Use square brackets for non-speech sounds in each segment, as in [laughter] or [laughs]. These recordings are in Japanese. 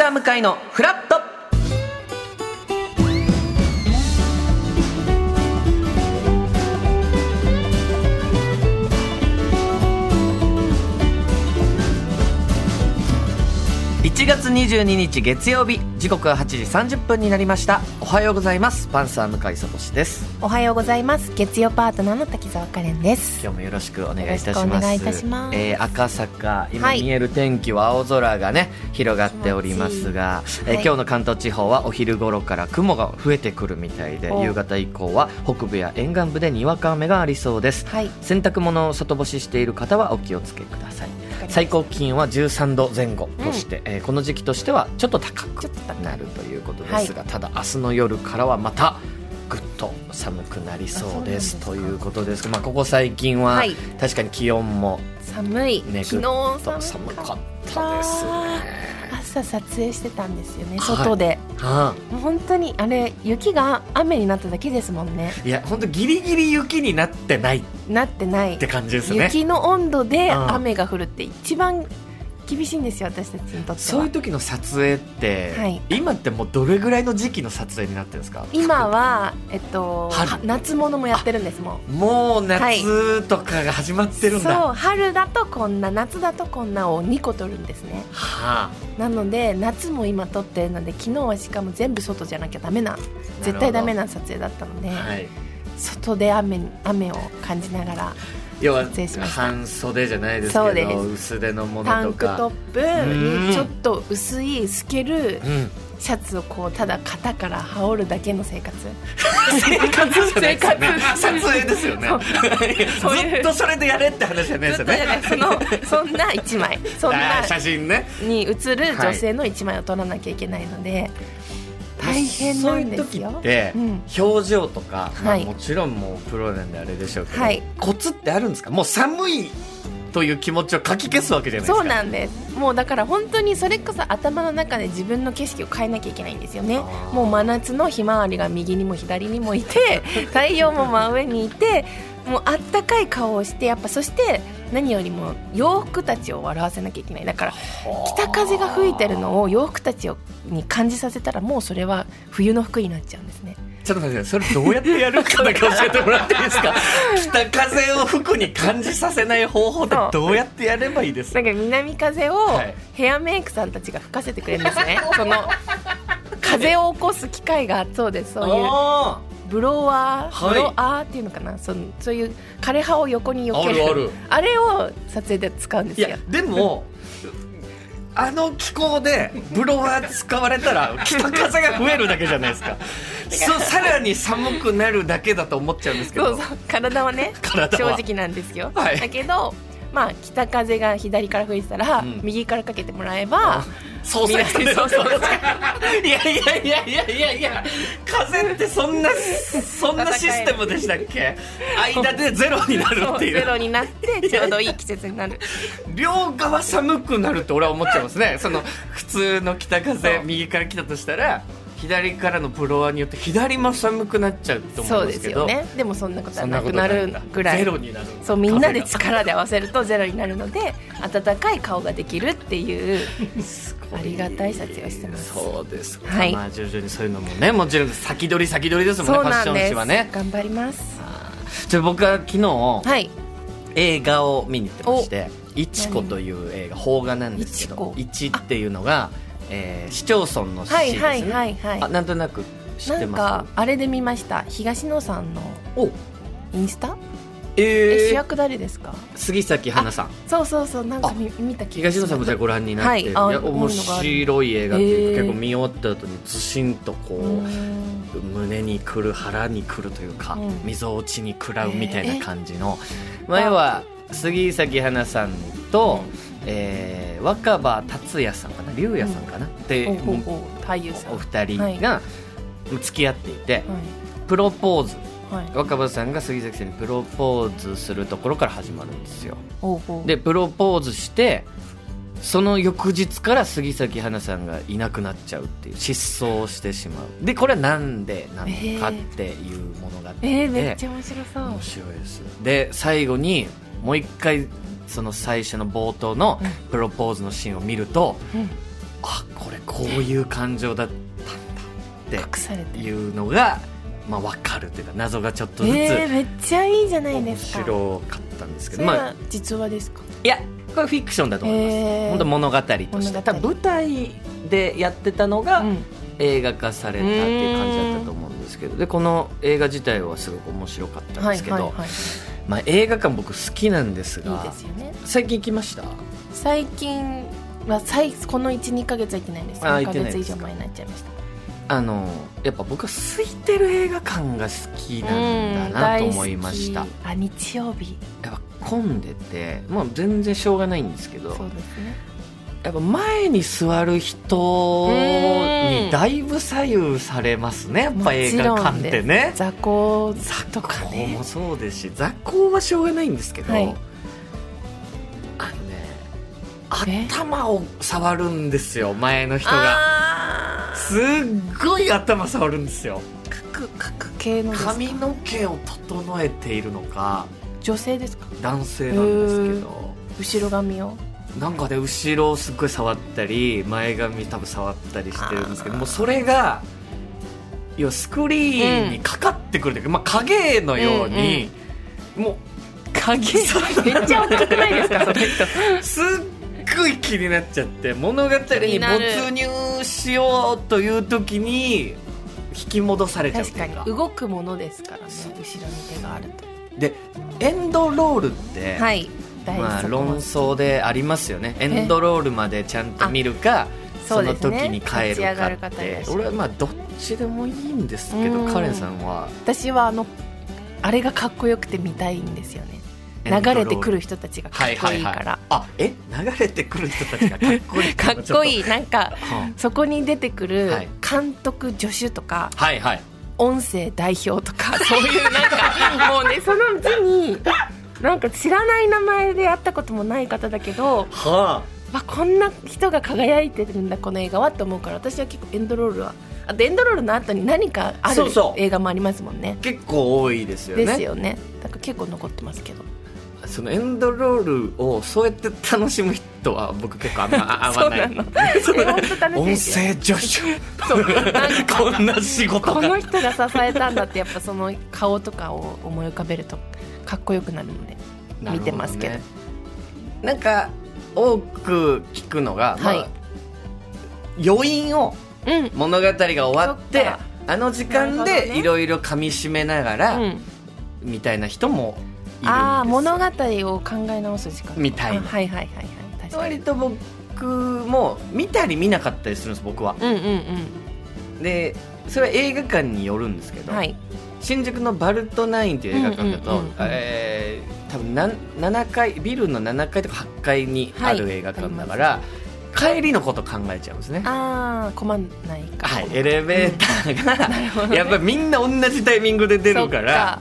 サー向かいのフラット。1月22日月曜日時刻は8時30分になりました。おはようございます。パンサー向井聡です。おはようございます。月曜パートナーの滝沢カレンです。今日もよろしくお願いいたします。お願いいたします。えー赤坂今はい。見える天気は青空がね広がっておりますが、えーはい。今日の関東地方はお昼頃から雲が増えてくるみたいでお夕方以降は北部や沿岸部でにわか雨がありそうです。はい。洗濯物を外干ししている方はお気をつけください最高気温は13度前後として、えーこの時期としてはちょっと高くなるということですが、ただ明日の夜からはまたぐっと寒くなりそうですということです。まあ、ここ最近ははい。確かに気温も寒い、ね昨日ぐっと寒寒かっかったですね。朝撮影してたんですよねはい。外で、はもう本当にあれ雪が雨になっただけですもんね。あ、いや本当ギリギリ雪になってないっなってない。て感じですね。雪の温度でうん雨が降るって一番厳しいんですよ私たちにとっては。そういう時の撮影って、はい。今ってもうどれぐらいの時期の撮影になってるんですか？今は、えっと、夏物もやってるんですもん。もう夏とかが始まってるんだ、そう春だとこんな夏だとこんなを2個撮るんですね。はあ。なので夏も今撮ってるので昨日はしかも全部外じゃなきゃダメな絶対ダメな撮影だったので、はい、外で雨に雨を感じながら要は半袖じゃないですけど薄手のものとタンクトかッうん。プにちょっと薄い透けるうん。シャツをこうただ肩から羽織るだけの生活。生 [laughs] 活生活。撮影ですよね。ずっとそれでやれって話じゃないですよねそのそんな一枚。そんあなー写真ね。に写る女性の一枚を撮らなきゃいけないので、大変なんですよ。そういう時って、うん。表情とか、まあはい。もちろんもうプロなんであれでしょうけど、はい。コツってあるんですか？もう寒いという気持ちをかき消すわけじゃないですか。そうなんです。もうだから本当にそれこそ頭の中で自分の景色を変えなきゃいけないんですよね。もう真夏のひまわりが右にも左にもいて [laughs] 太陽も真上にいてもうあったかい顔をしてやっぱそして何よりも洋服たちを笑わせなきゃいけない。だから北風が吹いてるのを洋服たちをに感じさせたらもうそれは冬の服になっちゃうんですね。ちょっと待ってくださいそれどうやってやるかだけ教えてもらっていいですか？[laughs] 北風を服に感じさせない方法でどうやってやればいいですか？なんか南風をはい。ヘアメイクさんたちが吹かせてくれるんですね。その風を起こす機械がそうですそういうあブロワー、はい。ブロワーっていうのかな？そのそういう枯葉を横に避ける。あるあれを撮影で使うんですよ。でもあの気候でブロワー使われたら [laughs] 北風が増えるだけじゃないですか。そうさらに寒くなるだけだと思っちゃうんですけど。そうそう。体はね正直なんですよ、はい。だけどまあ北風が左から吹いてたら、うん。右からかけてもらえば、そうそうそう。そういやいやいやいやいやいや風ってそんなそんなシステムでしたっけ？間でゼロになるっていう。ゼロになってちょうどいい季節になる。両側寒くなるって俺は思っちゃいますね。その普通の北そ風う。右から来たとしたら左からのブロワーによって左も寒くなっちゃうと思そううんですですけどよね。でもそんなことはなくなるぐらい。ゼロになるそうみんなで力で合わせるとゼロになるので温かい顔ができるっていうありがたい撮影をしてます。そうですか、はい。まあ徐々にそういうのもねもちろん先取り先取りですもんねそうファッション誌はね。頑張ります。じゃあ僕は昨日、はい。映画を見に行ってまして「いちこ」という映画邦画なんですけど「いいち」っていうのが、えー市町村の市ですね、はいはいはいはい。あなんとなく知ってなんますかあれで見ました。東野さんのお。インスタ？ええー、主役誰ですか？杉咲花さん。そうそうそうなんか見見た気が東野さんもじゃあご覧になって、はいい、や面白い映画っていうか、へー。結構見終わった後にずしんとこう、うーん。胸にくる腹にくるというか、うん。みぞおちに食らうみたいな感じの、まあ、要は杉咲花さんと、えー若葉達也さん龍也さんかな、でお二人が付き合っていて、はい。プロポーズ。はい。若葉さんが杉咲さんにプロポーズするところから始まるんですよ。でプロポーズしてその翌日から杉咲花さんがいなくなっちゃうっていう失踪してしまう。でこれはなんでなのかっていう物語で、えー、めっちゃ面白そう。面白いですで最後にもう一回その最初の冒頭のうん。プロポーズのシーンを見ると、うんあこれこういう感情だったんだ隠されるってていうのが、まあ、分かるというか謎がちょっとずつ、えー、めっちゃいいじゃない面ですか。白かったんですけど、まあ実話ですか、いやこれフィクションだと思います、へー。本当物語として。舞台でやってたのがうん。映画化されたっていう感じだったと思うんですけどでこの映画自体はすごく面白かったんですけど、はいはいはい、まあ、映画館僕好きなんですいいがですよね。最近行きました？最近は最この12か月は行ってないです3かあ行ってない月以上前になっちゃいました。あのやっぱ僕は空いてる映画館が好きなんだなと思いました、うん大好き。あ日曜日。やっぱ混んでてもう全然しょうがないんですけど。そうですね。やっぱ前に座る人にだいぶ左右されますね。やっぱ映画館ってね。雑魚雑とか魚ねもそうですし雑魚はしょうがないんですけど、はい頭を触るんですよ前の人が。あすっごい頭触るんですよ。角角系の髪の毛を整えているのか女性ですか？男性なんですけど。後ろ髪を？なんかね後ろをすっごい触ったり前髪多分触ったりしてるんですけどもうそれが要はスクリーンにかかってくるというか、まあ、影のように、も影めっちゃ大きくないですかその人。うすっごい気になっちゃって物語に没入しようという時に引き戻されちゃうと確かか。に動くものですからね後ろに手があるでエンドロールって、とはい大まあ、論も。争でありますよね。エンドロールまでちゃんと見るかその時に帰るるかって。俺はまあどっちでもいいんですけどうん。カレンさんは。私はあのあれがかっこよくて見たいんですよね流れてくる人たちがかっこいいから、あえ？流れてくる人たちがかっこいいかっこいい、いなんかそこに出てくるはい。監督助手とかはいはい。音声代表とか [laughs] そういうなんかもうねそのうちになんか知らない名前で会ったこともない方だけどはわこんな人が輝いてるんだこの映画はって思うから私は結構エンドロールはあとエンドロールの後に何かあるそうそう。映画もありますもんね。あ結構多いですよね。ですよね。だから結構残ってますけどそのエンドロールをそうやって楽しむ人は僕結構あんま合わない。[laughs] 音声助手。こんな仕事が。この人が支えたんだってやっぱその顔とかを思い浮かべるとかっこよくなるので見てますけど。ねなんか多く聞くのが、まあはい。余韻をうん。物語が終わってそっか。あの時間でいろいろ噛み締めながら、うん。みたいな人もああ物語を考え直す時間。みたいな。あはいはいはいはい。確かに。割と僕も見たり見なかったりするんです僕は。うんうんでそれは映画館によるんですけど、うんはい。新宿のバルトナインという映画館だと、うんうんうんうんえー多分なん7階ビルの7階とか8階にある映画館だから、帰りのこと考えちゃうんですね。ああ困んないかはい、エレベーターが、[laughs] なるほどね。やっぱりみんな同じタイミングで出るかそら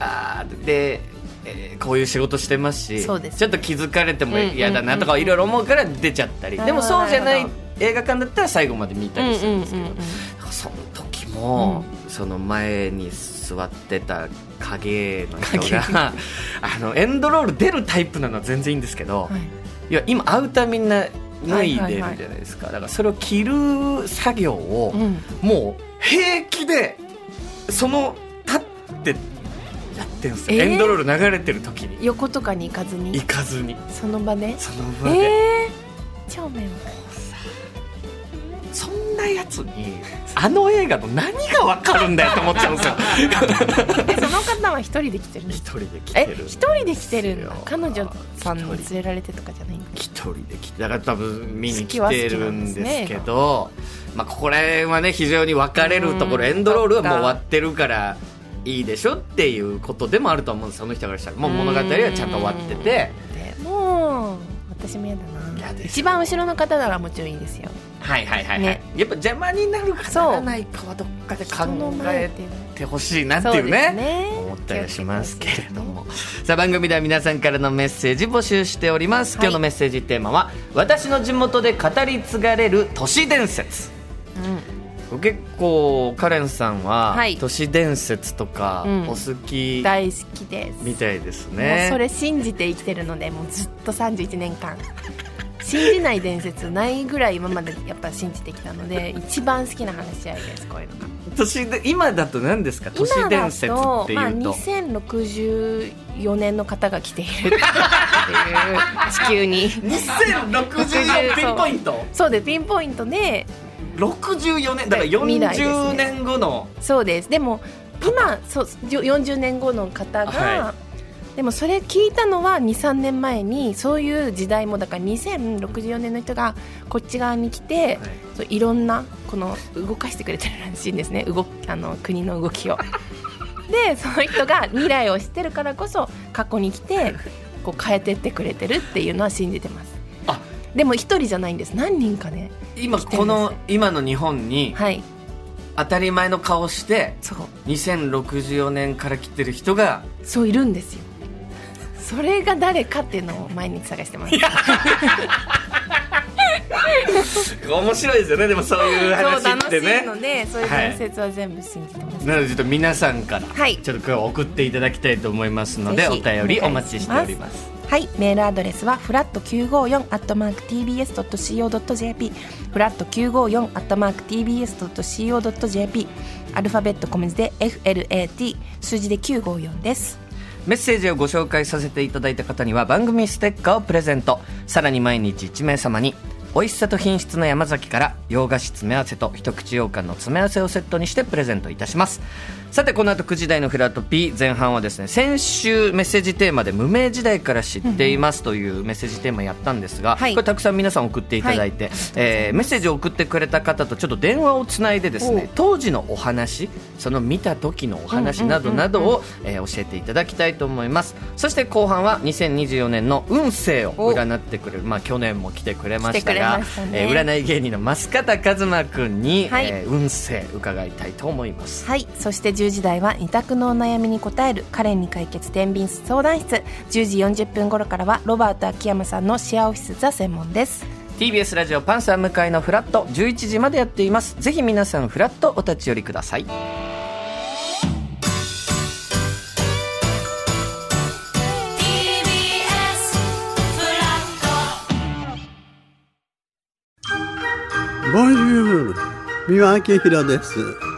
あーで、えーこういう仕事してますしそうですちょっと気づかれても嫌だなとかいろいろ思うから出ちゃったり、でもそうじゃない映画館だったら最後まで見たりするんですけど、その時も、その前に座ってた影の人が [laughs] あのエンドロール出るタイプなのは全然いいんですけど、はい。いや今アウターみんな脱いでるじゃないですか、だからそれを着る作業を、うん。もう平気でその立ってやってるんですよ、えー？エンドロール流れてる時に。横とかに行かずに？行かずに。その場で？その場で、えー、超迷惑。そんなやつにあの映画の何が分かるんだよと思っちゃうんですよ。[laughs] えその方は一人で来てる一人で来てえる一人で来てる彼女さんに連れられてとかじゃないんだ一人で来てだから多分見に来てるんですけどまあこれはね非常に分かれるところ。うんエンドロールはもう終わってるからいいでしょっていうことでもあると思うんですその人からしたら。もう物語はちゃんと終わってて。でも私も嫌だな。一番後ろの方ならもちろんいいですよ。はいはいはいはい、ね。やっぱ邪魔になるかそうならないかはどっかで考えってほしいなってそいううねね。思ったりしますけれども、さあ番組では皆さんからのメッセージ募集しております、はい。今日のメッセージテーマは「私の地元で語り継がれる都市伝説」結構カレンさんははい。都市伝説とかうん。お好き大好きです。みたいですもうね、それ信じて生きてるのでもうずっと31年間。信じない伝説ないぐらい今までやっぱ信じてきたので一番好きな話し合いですこういうのが。都市で今だと何ですか？都市伝説っていうと、まあ、2064年の方が来ている。っていう地球に2064ピンポイント？そうでピンポイントで64年だから40年後の、ね、そうです。でも今そう40年後の方が、はい、でもそれ聞いたのは23年前にそういう時代もだから2064年の人がこっち側に来て、はい、そういろんなこの動かしてくれてるらしいんですね。動あの国の動きを。[laughs] でその人が未来を知ってるからこそ過去に来てこう変えてってくれてるっていうのは信じてます。あでも一人じゃないんです。何人かね。今この今の日本に、はい、当たり前の顔してそう。2064年から来てる人がそういるんですよ。それが誰かっていうのを毎日探してます。面白いですよね。でもそういう話ってね。そう楽しいのでそういう伝説は全部信じてます、はい、なのでちょっと皆さんからちょっと今日送っていただきたいと思いますので、お便りお待ちしておりますはいメールアドレスはフラット954アットマーク TBS.CO.JP フラット954アットマーク TBS.CO.JP アルファベット小文字で FLAT 数字で954です。メッセージをご紹介させていただいた方には番組ステッカーをプレゼント。さらに毎日1名様に美味しさと品質の山崎から洋菓子詰め合わせと一口羊羹の詰め合わせをセットにしてプレゼントいたします。さてこの後9時台のフラット P 前半はですね先週メッセージテーマで無名時代から知っていますというメッセージテーマやったんですが、はい、これたくさん皆さん送っていただいて、はい、えー、メッセージを送ってくれた方とちょっと電話をつないでですね当時のお話その見た時のお話などなどを、えー、教えていただきたいと思います。そして後半は2024年の運勢を占ってくれるまあ去年も来てくれましたが、ね、えー、占い芸人の増方一馬君に、はい、えー、運勢伺いたいと思います。はい。そして10時台は二択のお悩みに答えるカレンに解決天秤相談室。10時40分頃からはロバート秋山さんのシェアオフィスザ専門です。TBS ラジオパンサー向かいのフラット11時までやっています。ぜひ皆さんフラットお立ち寄りください。ボンジュール三輪明宏です